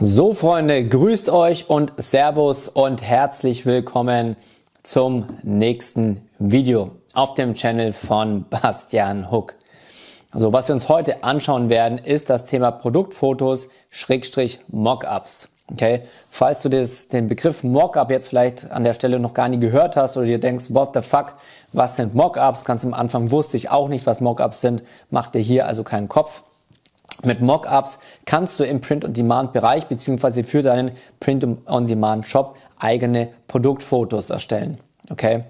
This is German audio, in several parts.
So Freunde, grüßt euch und Servus und herzlich willkommen zum nächsten Video auf dem Channel von Bastian Hook. Also was wir uns heute anschauen werden, ist das Thema Produktfotos Schrägstrich Mockups. Okay, falls du das, den Begriff Mockup jetzt vielleicht an der Stelle noch gar nie gehört hast oder dir denkst, what the fuck, was sind Mockups? Ganz am Anfang wusste ich auch nicht, was Mockups sind, mach dir hier also keinen Kopf. Mit Mockups kannst du im Print-on-Demand-Bereich beziehungsweise für deinen Print-on-Demand-Shop eigene Produktfotos erstellen. Okay?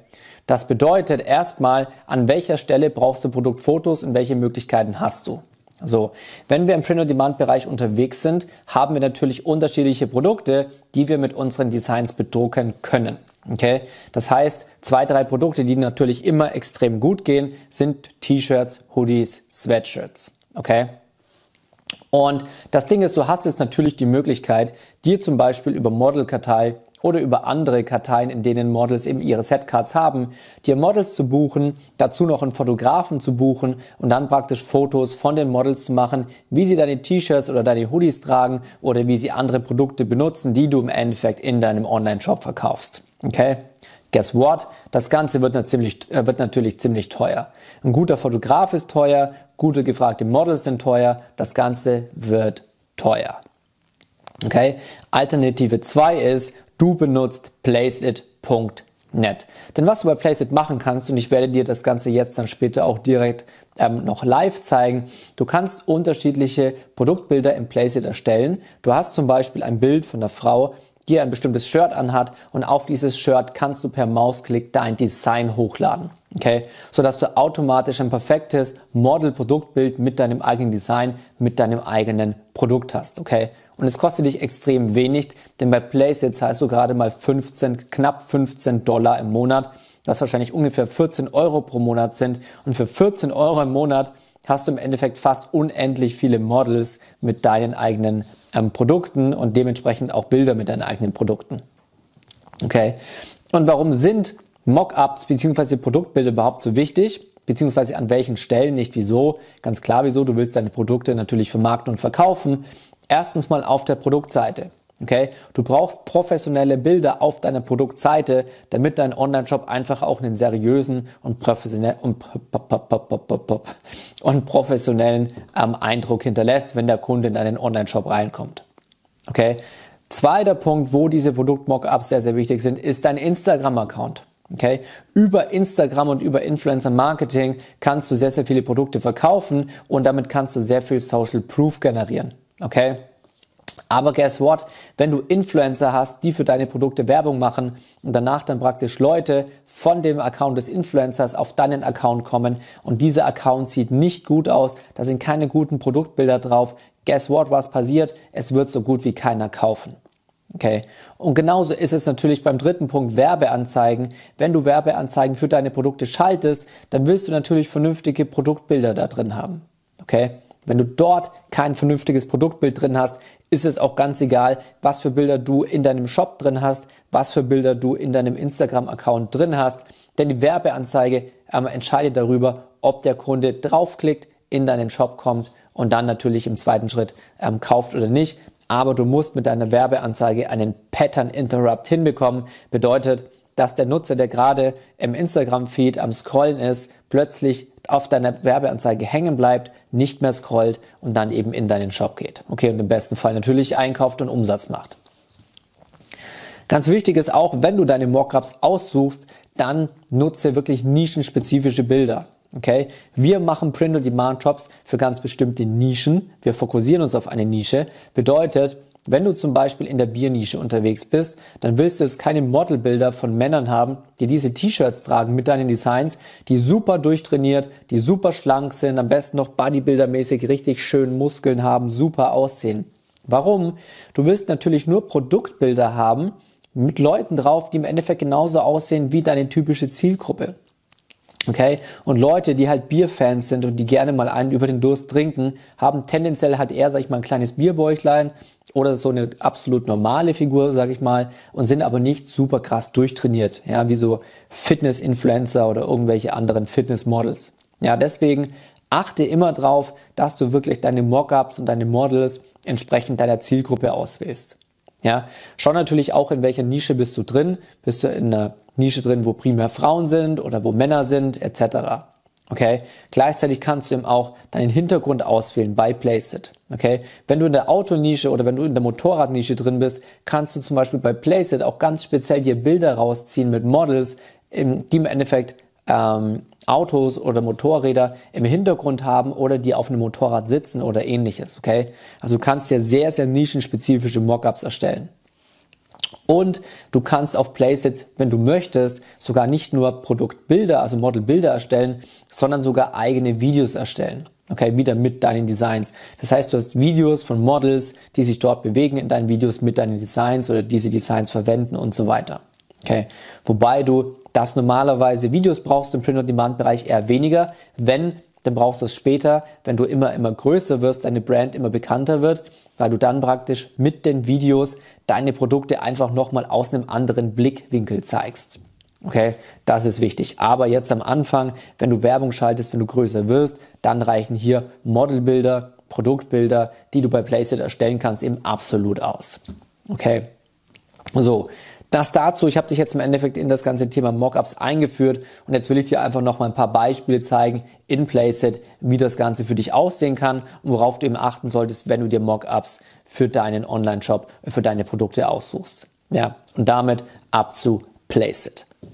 Das bedeutet erstmal, an welcher Stelle brauchst du Produktfotos und welche Möglichkeiten hast du. So, wenn wir im Print-on-Demand-Bereich unterwegs sind, haben wir natürlich unterschiedliche Produkte, die wir mit unseren Designs bedrucken können. Okay? Das heißt, zwei, drei Produkte, die natürlich immer extrem gut gehen, sind T-Shirts, Hoodies, Sweatshirts. Okay? Und das Ding ist, du hast jetzt natürlich die Möglichkeit, dir zum Beispiel über Model-Kartei oder über andere Karteien, in denen Models eben ihre Setcards haben, dir Models zu buchen, dazu noch einen Fotografen zu buchen und dann praktisch Fotos von den Models zu machen, wie sie deine T-Shirts oder deine Hoodies tragen oder wie sie andere Produkte benutzen, die du im Endeffekt in deinem Online-Shop verkaufst. Okay? Guess what? Das Ganze wird, natürlich, äh, wird natürlich ziemlich teuer. Ein guter Fotograf ist teuer, gute gefragte Models sind teuer, das Ganze wird teuer. Okay? Alternative 2 ist, du benutzt placeit.net. Denn was du bei Placeit machen kannst, und ich werde dir das Ganze jetzt dann später auch direkt ähm, noch live zeigen, du kannst unterschiedliche Produktbilder im Placeit erstellen. Du hast zum Beispiel ein Bild von der Frau, die ein bestimmtes Shirt anhat und auf dieses Shirt kannst du per Mausklick dein Design hochladen. Okay? So dass du automatisch ein perfektes Model-Produktbild mit deinem eigenen Design, mit deinem eigenen Produkt hast. Okay? Und es kostet dich extrem wenig, denn bei Placeit zahlst du gerade mal 15, knapp 15 Dollar im Monat, was wahrscheinlich ungefähr 14 Euro pro Monat sind. Und für 14 Euro im Monat hast du im Endeffekt fast unendlich viele Models mit deinen eigenen ähm, Produkten und dementsprechend auch Bilder mit deinen eigenen Produkten. Okay. Und warum sind Mockups bzw. Produktbilder überhaupt so wichtig? Beziehungsweise an welchen Stellen, nicht wieso. Ganz klar wieso, du willst deine Produkte natürlich vermarkten und verkaufen. Erstens mal auf der Produktseite. Okay? Du brauchst professionelle Bilder auf deiner Produktseite, damit dein Online-Shop einfach auch einen seriösen und, professionell, und, und professionellen ähm, Eindruck hinterlässt, wenn der Kunde in deinen Online-Shop reinkommt. Okay? Zweiter Punkt, wo diese Produkt-Mockups sehr, sehr wichtig sind, ist dein Instagram-Account. Okay? Über Instagram und über Influencer Marketing kannst du sehr, sehr viele Produkte verkaufen und damit kannst du sehr viel Social Proof generieren. Okay? Aber guess what? Wenn du Influencer hast, die für deine Produkte Werbung machen und danach dann praktisch Leute von dem Account des Influencers auf deinen Account kommen und dieser Account sieht nicht gut aus, da sind keine guten Produktbilder drauf, guess what? Was passiert? Es wird so gut wie keiner kaufen. Okay. Und genauso ist es natürlich beim dritten Punkt Werbeanzeigen. Wenn du Werbeanzeigen für deine Produkte schaltest, dann willst du natürlich vernünftige Produktbilder da drin haben. Okay. Wenn du dort kein vernünftiges Produktbild drin hast, ist es auch ganz egal, was für Bilder du in deinem Shop drin hast, was für Bilder du in deinem Instagram-Account drin hast. Denn die Werbeanzeige ähm, entscheidet darüber, ob der Kunde draufklickt, in deinen Shop kommt und dann natürlich im zweiten Schritt ähm, kauft oder nicht. Aber du musst mit deiner Werbeanzeige einen Pattern Interrupt hinbekommen. Bedeutet, dass der Nutzer, der gerade im Instagram-Feed am Scrollen ist, plötzlich auf deiner Werbeanzeige hängen bleibt, nicht mehr scrollt und dann eben in deinen Shop geht. Okay, und im besten Fall natürlich einkauft und Umsatz macht. Ganz wichtig ist auch, wenn du deine Mockups aussuchst, dann nutze wirklich nischenspezifische Bilder. Okay? Wir machen Print-on-Demand-Shops für ganz bestimmte Nischen. Wir fokussieren uns auf eine Nische. Bedeutet, wenn du zum Beispiel in der Biernische unterwegs bist, dann willst du jetzt keine Modelbilder von Männern haben, die diese T-Shirts tragen mit deinen Designs, die super durchtrainiert, die super schlank sind, am besten noch Bodybuilder-mäßig richtig schön Muskeln haben, super aussehen. Warum? Du willst natürlich nur Produktbilder haben mit Leuten drauf, die im Endeffekt genauso aussehen wie deine typische Zielgruppe. Okay? Und Leute, die halt Bierfans sind und die gerne mal einen über den Durst trinken, haben tendenziell halt eher, sag ich mal, ein kleines Bierbäuchlein oder so eine absolut normale Figur, sag ich mal, und sind aber nicht super krass durchtrainiert, ja, wie so Fitness-Influencer oder irgendwelche anderen Fitness-Models. Ja, deswegen achte immer darauf, dass du wirklich deine Mockups und deine Models entsprechend deiner Zielgruppe auswählst. Ja, schau natürlich auch, in welcher Nische bist du drin. Bist du in einer Nische drin, wo primär Frauen sind oder wo Männer sind, etc. Okay? Gleichzeitig kannst du eben auch deinen Hintergrund auswählen bei Placeit. Okay? Wenn du in der Autonische oder wenn du in der Motorradnische drin bist, kannst du zum Beispiel bei Placeit auch ganz speziell dir Bilder rausziehen mit Models, die im Endeffekt ähm, Autos oder Motorräder im Hintergrund haben oder die auf einem Motorrad sitzen oder ähnliches. Okay? Also du kannst ja sehr, sehr nischenspezifische Mockups erstellen. Und du kannst auf Placeit, wenn du möchtest, sogar nicht nur Produktbilder, also Modelbilder erstellen, sondern sogar eigene Videos erstellen. Okay, wieder mit deinen Designs. Das heißt, du hast Videos von Models, die sich dort bewegen in deinen Videos mit deinen Designs oder diese Designs verwenden und so weiter. Okay, wobei du das normalerweise Videos brauchst im Print-on-Demand-Bereich eher weniger. Wenn, dann brauchst du es später, wenn du immer, immer größer wirst, deine Brand immer bekannter wird, weil du dann praktisch mit den Videos deine Produkte einfach nochmal aus einem anderen Blickwinkel zeigst. Okay, das ist wichtig. Aber jetzt am Anfang, wenn du Werbung schaltest, wenn du größer wirst, dann reichen hier Modelbilder, Produktbilder, die du bei Placeit erstellen kannst, eben absolut aus. Okay, so, das dazu, ich habe dich jetzt im Endeffekt in das ganze Thema Mockups eingeführt und jetzt will ich dir einfach noch mal ein paar Beispiele zeigen in Playset, wie das Ganze für dich aussehen kann und worauf du eben achten solltest, wenn du dir Mockups für deinen Online-Shop, für deine Produkte aussuchst. Ja, und damit ab zu Placeit.